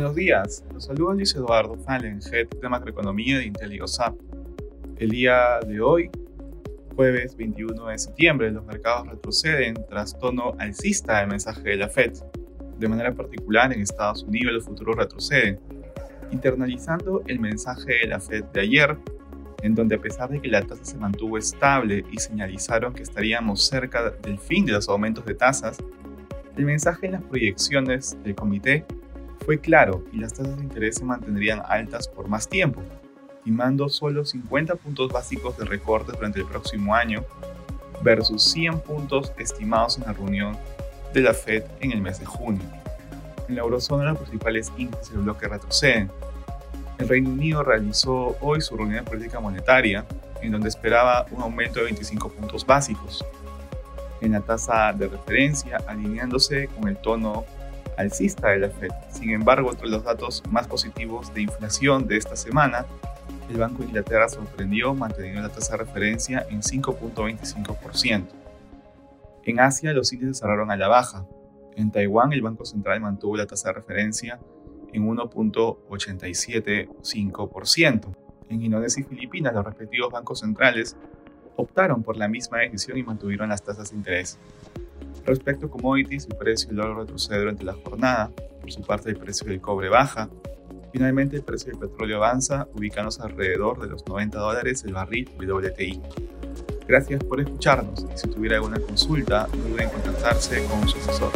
días, los saluda Luis Eduardo Fallen, Head de Macroeconomía de IntelioSAP. El día de hoy, jueves 21 de septiembre, los mercados retroceden tras tono alcista del mensaje de la Fed. De manera particular, en Estados Unidos los futuros retroceden, internalizando el mensaje de la Fed de ayer, en donde a pesar de que la tasa se mantuvo estable y señalizaron que estaríamos cerca del fin de los aumentos de tasas, el mensaje en las proyecciones del comité fue claro y las tasas de interés se mantendrían altas por más tiempo, estimando solo 50 puntos básicos de recorte durante el próximo año versus 100 puntos estimados en la reunión de la Fed en el mes de junio. En la eurozona los principales índices del bloque retroceden. El Reino Unido realizó hoy su reunión de política monetaria, en donde esperaba un aumento de 25 puntos básicos en la tasa de referencia, alineándose con el tono alcista de la Fed. Sin embargo, entre los datos más positivos de inflación de esta semana, el Banco de Inglaterra sorprendió manteniendo la tasa de referencia en 5.25%. En Asia, los índices cerraron a la baja. En Taiwán, el Banco Central mantuvo la tasa de referencia en 1.875%. En Indonesia y Filipinas, los respectivos bancos centrales optaron por la misma decisión y mantuvieron las tasas de interés. Respecto a commodities, el precio del oro retrocede durante la jornada, por su parte el precio del cobre baja. Finalmente el precio del petróleo avanza, ubicándose alrededor de los 90 dólares el barril WTI. Gracias por escucharnos y si tuviera alguna consulta, no duden en contactarse con su asesor.